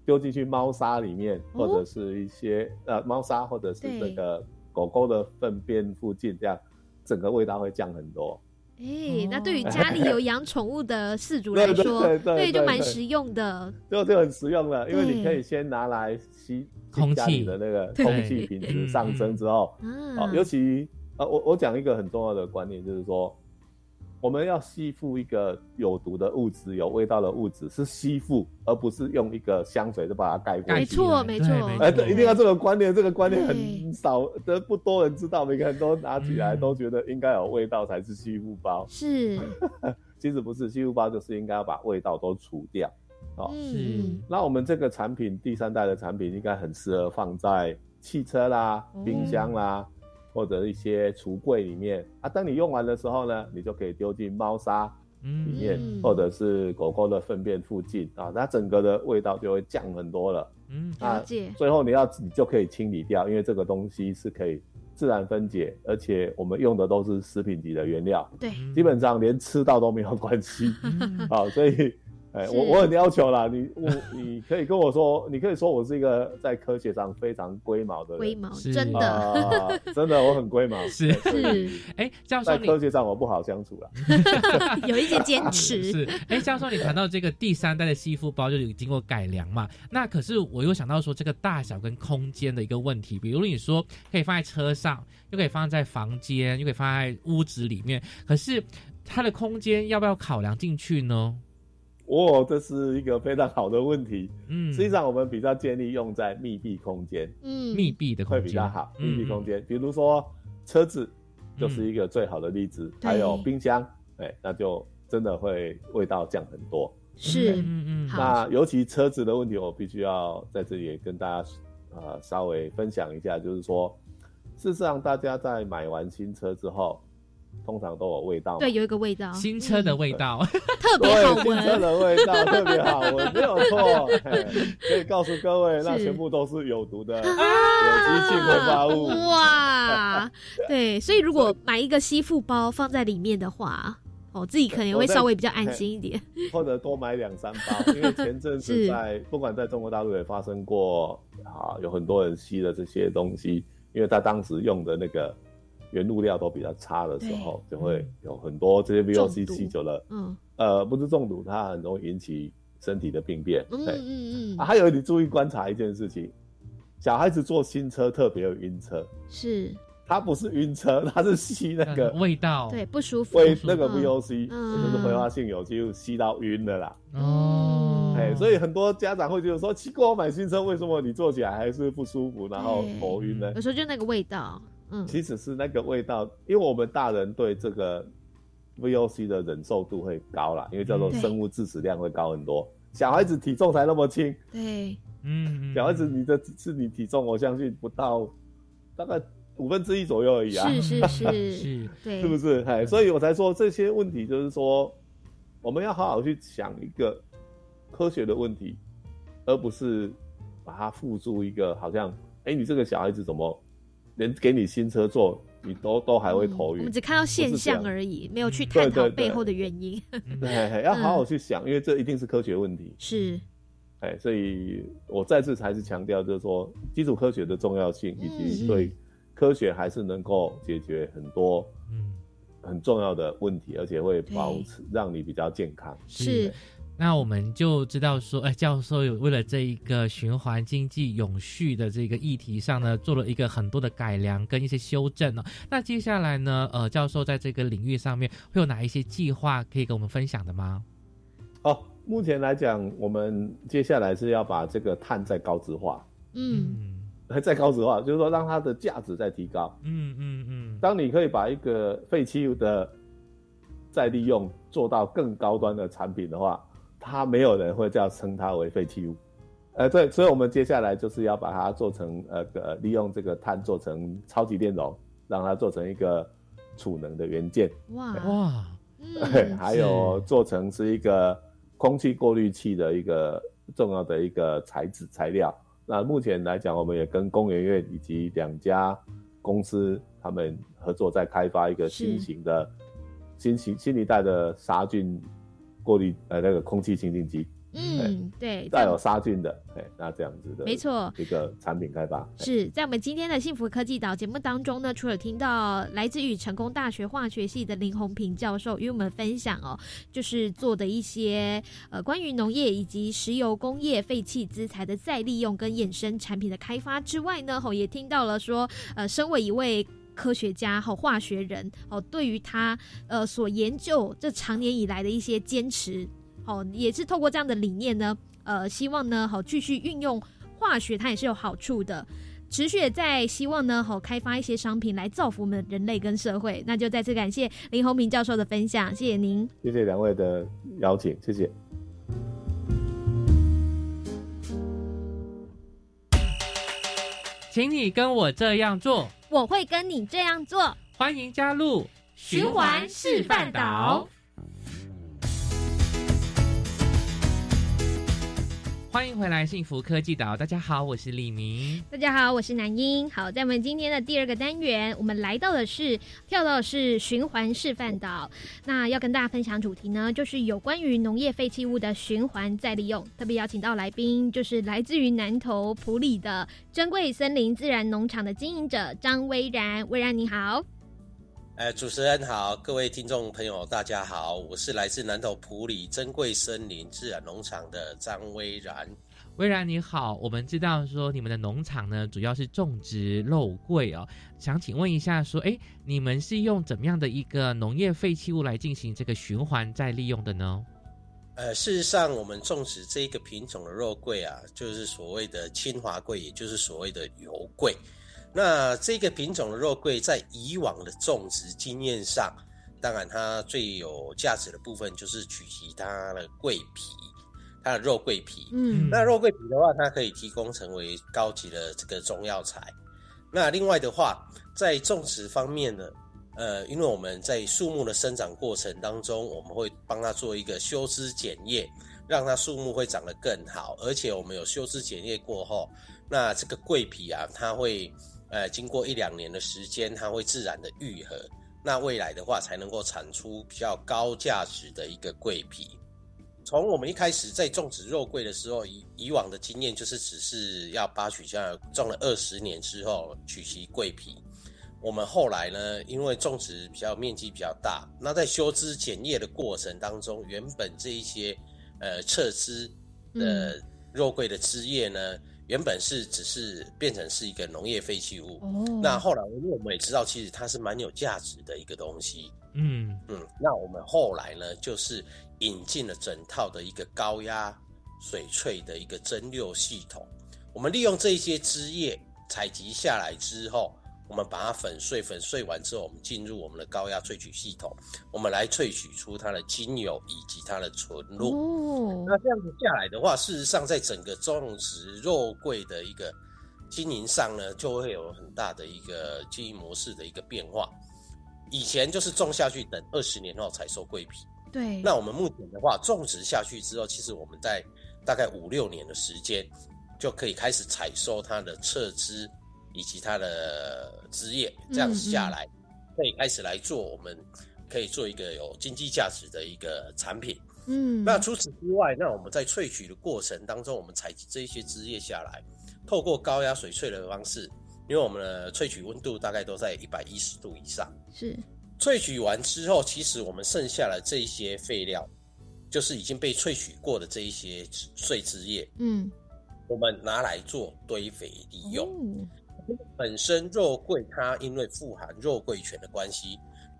丢进去猫砂里面，或者是一些呃猫砂，或者是这个狗狗的粪便附近，这样整个味道会降很多。哎，那对于家里有养宠物的饲主来说，对就蛮实用的。就就很实用了，因为你可以先拿来吸空气的那个空气品质上升之后，哦，尤其呃我我讲一个很重要的观念，就是说，我们要吸附一个有毒的物质、有味道的物质，是吸附，而不是用一个香水就把它盖过去。没错，没错。哎，对，一定要这个观念，这个观念很少的，不多人知道。每个人都拿起来都觉得应该有味道才是吸附包。是，其实不是，吸附包就是应该要把味道都除掉。哦，是。那我们这个产品第三代的产品应该很适合放在汽车啦、冰箱啦。或者一些橱柜里面啊，当你用完的时候呢，你就可以丢进猫砂里面，或者是狗狗的粪便附近啊，它整个的味道就会降很多了。嗯，了解。最后你要你就可以清理掉，因为这个东西是可以自然分解，而且我们用的都是食品级的原料，对，基本上连吃到都没有关系。好，所以。哎，我我很要求啦，你我你可以跟我说，你可以说我是一个在科学上非常龟毛的人，龟毛真的，真的我很龟毛，是是，哎，教授，在科学上我不好相处了，有一些坚持，是，哎，教授，你谈到这个第三代的吸附包就有经过改良嘛？那可是我又想到说这个大小跟空间的一个问题，比如你说可以放在车上，又可以放在房间，又可以放在屋子里面，可是它的空间要不要考量进去呢？哦，这是一个非常好的问题。嗯，实际上我们比较建议用在密闭空间。嗯，密闭的会比较好。密闭空间，比如说车子就是一个最好的例子。还有冰箱，哎，那就真的会味道降很多。是，嗯嗯。那尤其车子的问题，我必须要在这里跟大家呃稍微分享一下，就是说，事实上大家在买完新车之后。通常都有味道，对，有一个味道，新车的味道，特别好闻。新车的味道特别好闻，没有错。可以告诉各位，那全部都是有毒的有机性挥发物。哇，对，所以如果买一个吸附包放在里面的话，哦，自己可能会稍微比较安心一点。或者多买两三包，因为前阵子在不管在中国大陆也发生过啊，有很多人吸了这些东西，因为他当时用的那个。原物料都比较差的时候，就会有很多这些 VOC 吸久了，嗯，呃，不是中毒，它很容易引起身体的病变。嗯嗯嗯。还有你注意观察一件事情，小孩子坐新车特别有晕车，是，他不是晕车，他是吸那个味道，对，不舒服。味那个 VOC 就是挥发性有机吸到晕的啦。哦，哎，所以很多家长会觉得说，奇怪，我买新车为什么你坐起来还是不舒服，然后头晕呢？有时候就那个味道。嗯，其实是那个味道，因为我们大人对这个 VOC 的忍受度会高啦，因为叫做生物致死量会高很多。小孩子体重才那么轻，对，嗯，小孩子你的是你体重，我相信不到大概五分之一左右而已啊，是是是。是，对，是不是？哎，所以我才说这些问题，就是说我们要好好去想一个科学的问题，而不是把它付诸一个好像，哎，你这个小孩子怎么？连给你新车坐，你都都还会头晕。我们只看到现象而已，没有去探讨背后的原因。对，要好好去想，因为这一定是科学问题。是，哎，所以我再次还是强调，就是说基础科学的重要性，以及对科学还是能够解决很多嗯很重要的问题，而且会保持让你比较健康。是。那我们就知道说，哎，教授有为了这一个循环经济永续的这个议题上呢，做了一个很多的改良跟一些修正呢。那接下来呢，呃，教授在这个领域上面会有哪一些计划可以跟我们分享的吗？哦，目前来讲，我们接下来是要把这个碳再高值化，嗯，再高值化，就是说让它的价值再提高，嗯嗯嗯。当你可以把一个废弃物的再利用做到更高端的产品的话。它没有人会叫称它为废弃物，呃，对，所以我们接下来就是要把它做成呃呃，利用这个碳做成超级电容，让它做成一个储能的元件。哇哇，对，还有做成是一个空气过滤器的一个重要的一个材质材料。那目前来讲，我们也跟工研院以及两家公司他们合作，在开发一个新型的新型新一代的杀菌。过滤呃那个空气清净机，嗯，对，带有杀菌的，哎，那这样子的，没错，一个产品开发是在我们今天的幸福科技岛节目当中呢，除了听到来自于成功大学化学系的林宏平教授与我们分享哦，就是做的一些呃关于农业以及石油工业废弃资材的再利用跟衍生产品的开发之外呢，吼也听到了说，呃，身为一位。科学家和化学人哦，对于他呃所研究这长年以来的一些坚持，哦，也是透过这样的理念呢，呃，希望呢好继续运用化学，它也是有好处的。持续在希望呢，好开发一些商品来造福我们人类跟社会。那就再次感谢林宏平教授的分享，谢谢您，谢谢两位的邀请，谢谢。请你跟我这样做，我会跟你这样做。欢迎加入循环示范岛。欢迎回来，幸福科技岛。大家好，我是李明。大家好，我是南英。好，在我们今天的第二个单元，我们来到的是跳到的是循环示范岛。那要跟大家分享主题呢，就是有关于农业废弃物的循环再利用。特别邀请到来宾，就是来自于南投埔里的珍贵森林自然农场的经营者张威然。威然你好。哎，主持人好，各位听众朋友，大家好，我是来自南投埔里珍贵森林自然农场的张威然。威然你好，我们知道说你们的农场呢，主要是种植肉桂哦，想请问一下，说哎，你们是用怎么样的一个农业废弃物来进行这个循环再利用的呢？呃，事实上，我们种植这一个品种的肉桂啊，就是所谓的清华桂，也就是所谓的油桂。那这个品种的肉桂，在以往的种植经验上，当然它最有价值的部分就是取其它的桂皮，它的肉桂皮。嗯，那肉桂皮的话，它可以提供成为高级的这个中药材。那另外的话，在种植方面呢，呃，因为我们在树木的生长过程当中，我们会帮它做一个修枝剪叶，让它树木会长得更好。而且我们有修枝剪叶过后，那这个桂皮啊，它会。呃，经过一两年的时间，它会自然的愈合，那未来的话才能够产出比较高价值的一个桂皮。从我们一开始在种植肉桂的时候，以以往的经验就是只是要扒取下种了二十年之后取其桂皮。我们后来呢，因为种植比较面积比较大，那在修枝剪叶的过程当中，原本这一些呃侧枝的肉桂的枝叶呢。原本是只是变成是一个农业废弃物，那后来因为我们也知道，其实它是蛮有价值的一个东西，嗯嗯，那我们后来呢，就是引进了整套的一个高压水萃的一个蒸馏系统，我们利用这些枝叶采集下来之后。我们把它粉碎，粉碎完之后，我们进入我们的高压萃取系统，我们来萃取出它的精油以及它的纯露。哦，那这样子下来的话，事实上在整个种植肉桂的一个经营上呢，就会有很大的一个经营模式的一个变化。以前就是种下去，等二十年后才收桂皮。对。那我们目前的话，种植下去之后，其实我们在大概五六年的时间，就可以开始采收它的侧枝。以及它的枝叶，这样子下来，可以开始来做，我们可以做一个有经济价值的一个产品。嗯，那除此之外，那我们在萃取的过程当中，我们采集这一些枝叶下来，透过高压水萃的方式，因为我们的萃取温度大概都在一百一十度以上。是，萃取完之后，其实我们剩下的这一些废料，就是已经被萃取过的这一些碎枝叶。嗯，我们拿来做堆肥利用。本身肉桂它因为富含肉桂醛的关系，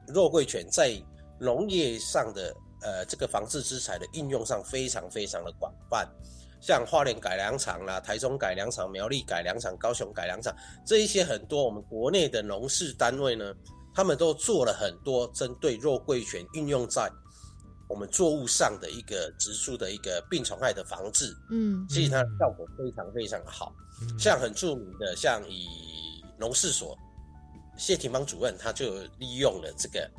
肉桂醛在农业上的呃这个防治之材的应用上非常非常的广泛，像花莲改良场啦、台中改良场、苗栗改良场、高雄改良场这一些很多我们国内的农事单位呢，他们都做了很多针对肉桂醛运用在我们作物上的一个植株的一个病虫害的防治，嗯，其实它的效果非常非常好。像很著名的，像以农事所谢廷芳主任，他就利用了这个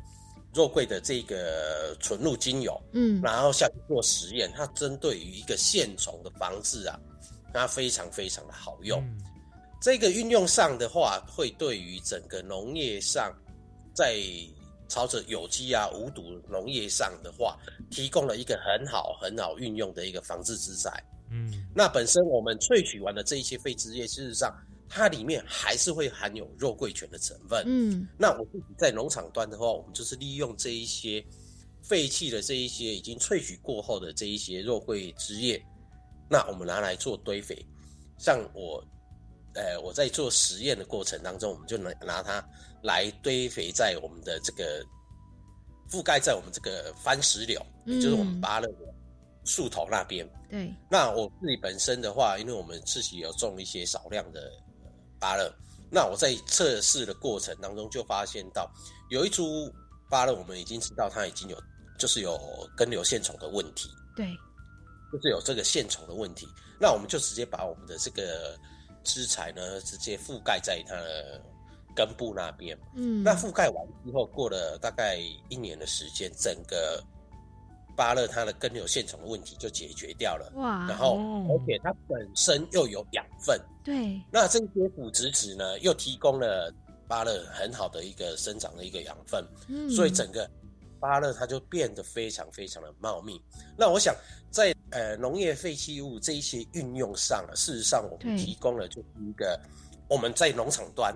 肉桂的这个纯露精油，嗯，然后下去做实验，它针对于一个线虫的防治啊，它非常非常的好用。这个运用上的话，会对于整个农业上，在朝着有机啊无毒农业上的话，提供了一个很好很好运用的一个防治之材。嗯，那本身我们萃取完的这一些废枝叶，事实上它里面还是会含有肉桂醛的成分。嗯，那我自己在农场端的话，我们就是利用这一些废弃的这一些已经萃取过后的这一些肉桂枝叶，那我们拿来做堆肥。像我呃，我在做实验的过程当中，我们就拿拿它来堆肥在我们的这个覆盖在我们这个番石榴，也就是我们芭乐的树头那边。对，那我自己本身的话，因为我们自己有种一些少量的芭乐，那我在测试的过程当中就发现到有一株芭乐，我们已经知道它已经有就是有根瘤线虫的问题。对，就是有这个线虫的问题，那我们就直接把我们的这个枝材呢，直接覆盖在它的根部那边。嗯，那覆盖完之后，过了大概一年的时间，整个芭乐它的根瘤线虫的问题就解决掉了。哇！然后而且它本身又有养分，对，那这些腐殖质呢，又提供了芭乐很好的一个生长的一个养分，嗯所以整个。芭乐它就变得非常非常的茂密。那我想在呃农业废弃物这一些运用上啊，事实上我们提供了就是一个我们在农场端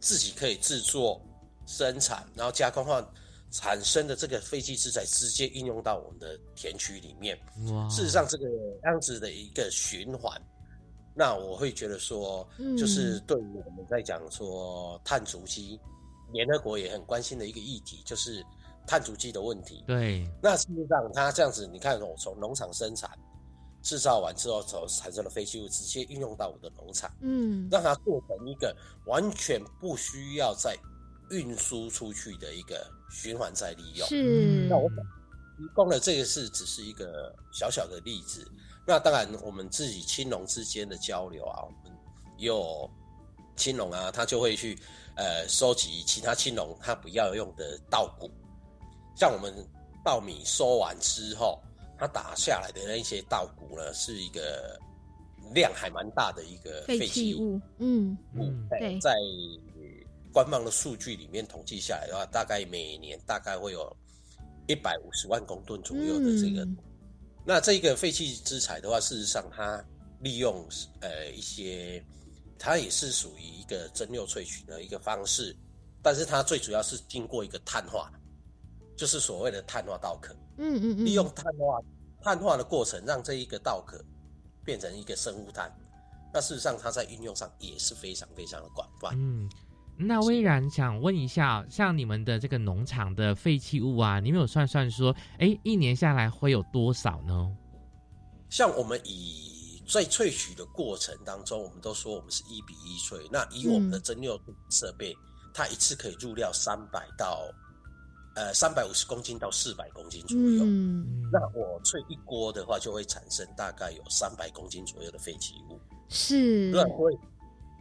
自己可以制作、生产，然后加工后产生的这个废弃资材，直接应用到我们的田区里面。事实上这个样子的一个循环，那我会觉得说，就是对于我们在讲说碳足迹，联合国也很关心的一个议题，就是。碳足迹的问题，对，那事实上它这样子，你看我从农场生产制造完之后所产生的废弃物，直接运用到我的农场，嗯，让它做成一个完全不需要再运输出去的一个循环再利用。是，那我提供的这个是只是一个小小的例子。那当然，我们自己青农之间的交流啊，我们有青农啊，他就会去呃收集其他青农他不要用的稻谷。像我们稻米收完之后，它打下来的那一些稻谷呢，是一个量还蛮大的一个废弃物。嗯嗯，对，在官方的数据里面统计下来的话，大概每年大概会有一百五十万公吨左右的这个。那这个废弃资材的话，事实上它利用呃一些，它也是属于一个蒸馏萃取的一个方式，但是它最主要是经过一个碳化。就是所谓的碳化稻壳，嗯嗯嗯，利用碳化碳化的过程，让这一个稻壳变成一个生物炭。那事实上，它在运用上也是非常非常的广泛。嗯，那微然想问一下，像你们的这个农场的废弃物啊，你们有算算说，哎，一年下来会有多少呢？像我们以在萃取的过程当中，我们都说我们是一比一萃。那以我们的蒸馏设备，它一次可以入料三百到。呃，三百五十公斤到四百公斤左右。嗯，那我萃一锅的话，就会产生大概有三百公斤左右的废弃物。是，对，所以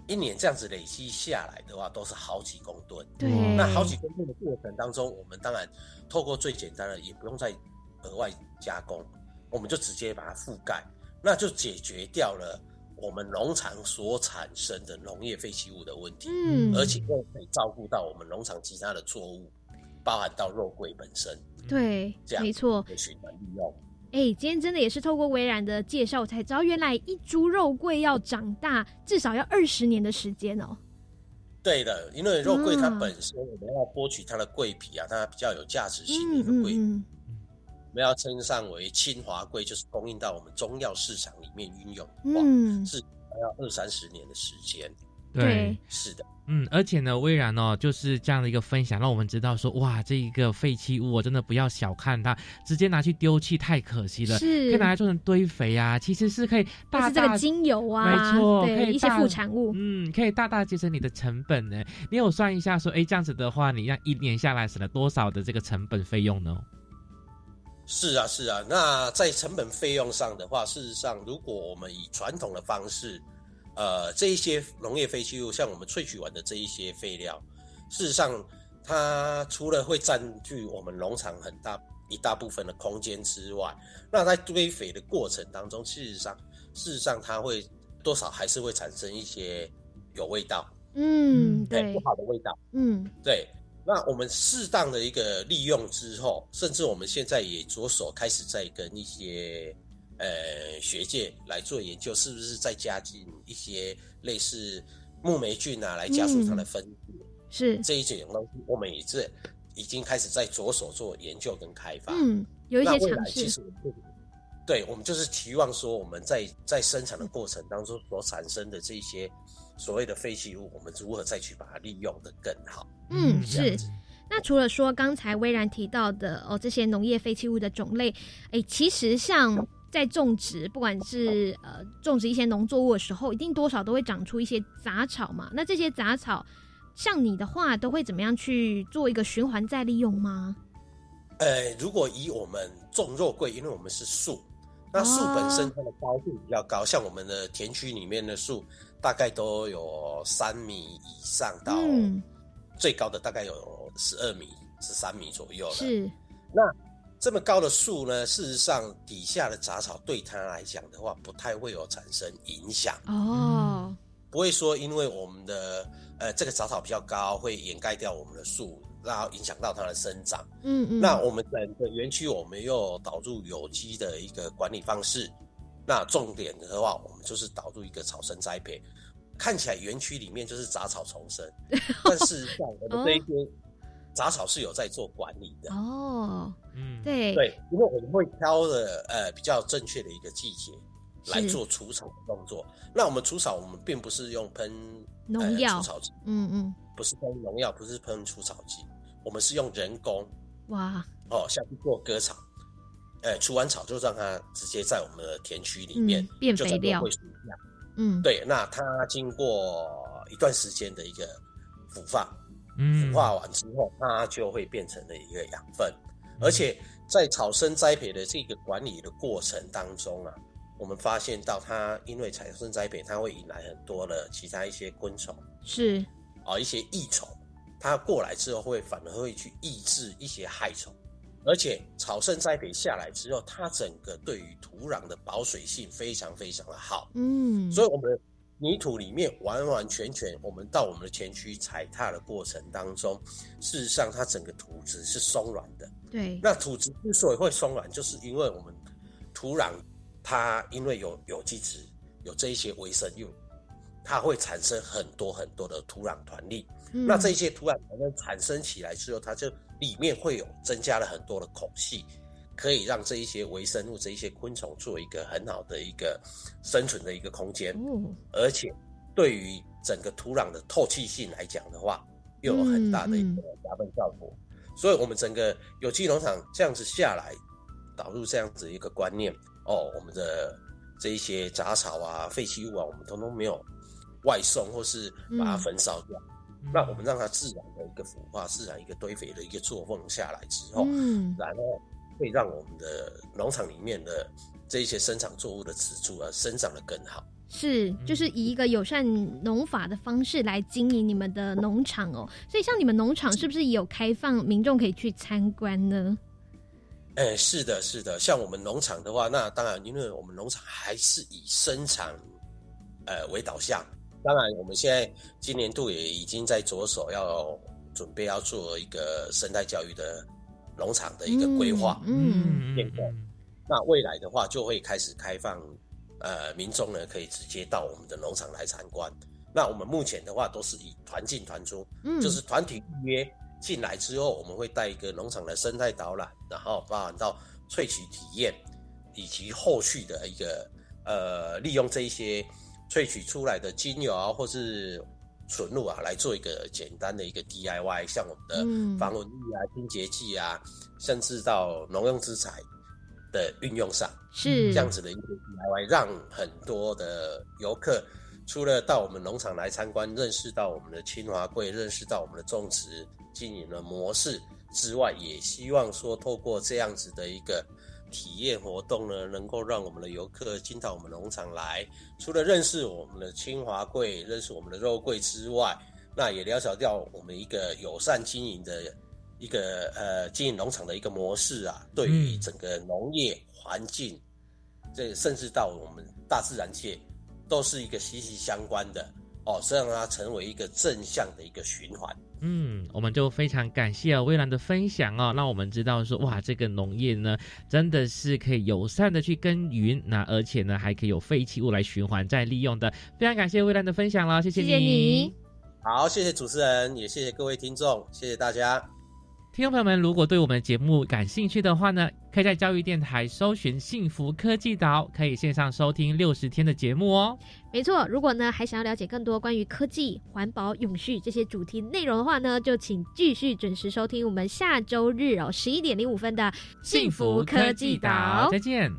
一年这样子累积下来的话，都是好几公吨。对，那好几公吨的过程当中，我们当然透过最简单的，也不用再额外加工，我们就直接把它覆盖，那就解决掉了我们农场所产生的农业废弃物的问题。嗯，而且又可以照顾到我们农场其他的作物。包含到肉桂本身，对，没错，循环利用。哎，今天真的也是透过微然的介绍，我才知道原来一株肉桂要长大至少要二十年的时间哦。对的，因为肉桂它本身我们要剥取它的桂皮啊，它比较有价值性的一个桂，我们要称上为清华桂，就是供应到我们中药市场里面运用，嗯，是还要二三十年的时间。对，是的。嗯，而且呢，微然哦，就是这样的一个分享，让我们知道说，哇，这一个废弃物，我真的不要小看它，直接拿去丢弃太可惜了，是可以拿来做成堆肥啊，其实是可以大大这个精油啊，没错，对一些副产物，嗯，可以大大节省你的成本呢。你有算一下说，哎，这样子的话，你让一年下来省了多少的这个成本费用呢？是啊，是啊，那在成本费用上的话，事实上，如果我们以传统的方式。呃，这一些农业废弃物，像我们萃取完的这一些废料，事实上，它除了会占据我们农场很大一大部分的空间之外，那在堆肥的过程当中，事实上，事实上它会多少还是会产生一些有味道，嗯，对，不好的味道，嗯，对。那我们适当的一个利用之后，甚至我们现在也着手开始在跟一些。呃，学界来做研究，是不是再加进一些类似木霉菌啊，来加速它的分解？是这一种东西，我们也是已经开始在着手做研究跟开发。嗯，有一些尝试。其实，对我们就是期望说，我们在在生产的过程当中所产生的这些所谓的废弃物，我们如何再去把它利用的更好？嗯，是。那除了说刚才微然提到的哦，这些农业废弃物的种类，哎，其实像在种植，不管是呃种植一些农作物的时候，一定多少都会长出一些杂草嘛。那这些杂草，像你的话，都会怎么样去做一个循环再利用吗？呃，如果以我们种肉桂，因为我们是树，那树本身它的高度比较高，像我们的田区里面的树，大概都有三米以上到最高的大概有十二米、十三米左右了。是，那这么高的树呢，事实上底下的杂草对它来讲的话，不太会有产生影响哦，不会说因为我们的呃这个杂草比较高，会掩盖掉我们的树。然后影响到它的生长。嗯嗯。那我们整个园区，我们又导入有机的一个管理方式。那重点的话，我们就是导入一个草生栽培。看起来园区里面就是杂草丛生，但事实上我们这一些杂草是有在做管理的。哦，嗯，对。对，因为我们会挑的呃比较正确的一个季节来做除草的动作。那我们除草，我们并不是用喷农药。除草剂。嗯嗯。不是喷农药，不是喷除草剂，我们是用人工。哇。哦下去做割草，哎，除完草就让它直接在我们的田区里面变肥料，嗯，对，那它经过一段时间的一个腐化，腐化完之后，它就会变成了一个养分，而且在草生栽培的这个管理的过程当中啊，我们发现到它因为草生栽培，它会引来很多的其他一些昆虫。是。啊，一些益虫，它过来之后会反而会去抑制一些害虫，而且草生栽培下来之后，它整个对于土壤的保水性非常非常的好。嗯，所以我们泥土里面完完全全，我们到我们的前区踩踏的过程当中，事实上它整个土质是松软的。对，那土质之所以会松软，就是因为我们土壤它因为有有机质，有这一些微生物。它会产生很多很多的土壤团粒，那这些土壤团粒产生起来之后，它就里面会有增加了很多的孔隙，可以让这一些微生物、这一些昆虫做一个很好的一个生存的一个空间。而且对于整个土壤的透气性来讲的话，又有很大的一个加分效果。所以，我们整个有机农场这样子下来，导入这样子一个观念哦，我们的这一些杂草啊、废弃物啊，我们通通没有。外送或是把它焚烧掉，那我们让它自然的一个腐化、自然一个堆肥的一个作风下来之后，嗯，然后会让我们的农场里面的这一些生长作物的植株啊生长的更好。是，就是以一个友善农法的方式来经营你们的农场哦。所以，像你们农场是不是也有开放民众可以去参观呢？哎，是的，是的。像我们农场的话，那当然，因为我们农场还是以生产呃为导向。当然，我们现在今年度也已经在着手要准备要做一个生态教育的农场的一个规划，嗯，变动。那未来的话，就会开始开放，呃，民众呢可以直接到我们的农场来参观。那我们目前的话都是以团进团出，嗯，就是团体预约进来之后，我们会带一个农场的生态导览，然后包含到萃取体验，以及后续的一个呃利用这一些。萃取出来的精油啊，或是纯露啊，来做一个简单的一个 DIY，像我们的防蚊液啊、清洁剂啊，甚至到农用资材的运用上，是这样子的一个 DIY，让很多的游客除了到我们农场来参观，认识到我们的清华贵，认识到我们的种植经营的模式之外，也希望说透过这样子的一个。体验活动呢，能够让我们的游客进到我们农场来，除了认识我们的清华柜、认识我们的肉桂之外，那也了解掉我们一个友善经营的一个呃经营农场的一个模式啊，对于整个农业环境，这甚至到我们大自然界，都是一个息息相关的哦，让它成为一个正向的一个循环。嗯，我们就非常感谢微兰的分享哦，让我们知道说哇，这个农业呢真的是可以友善的去耕耘，那而且呢还可以有废弃物来循环再利用的。非常感谢微兰的分享了，谢谢你。好，谢谢主持人，也谢谢各位听众，谢谢大家。听众朋友们，如果对我们的节目感兴趣的话呢，可以在教育电台搜寻“幸福科技岛”，可以线上收听六十天的节目哦。没错，如果呢还想要了解更多关于科技、环保、永续这些主题内容的话呢，就请继续准时收听我们下周日哦十一点零五分的幸福科技岛，再见。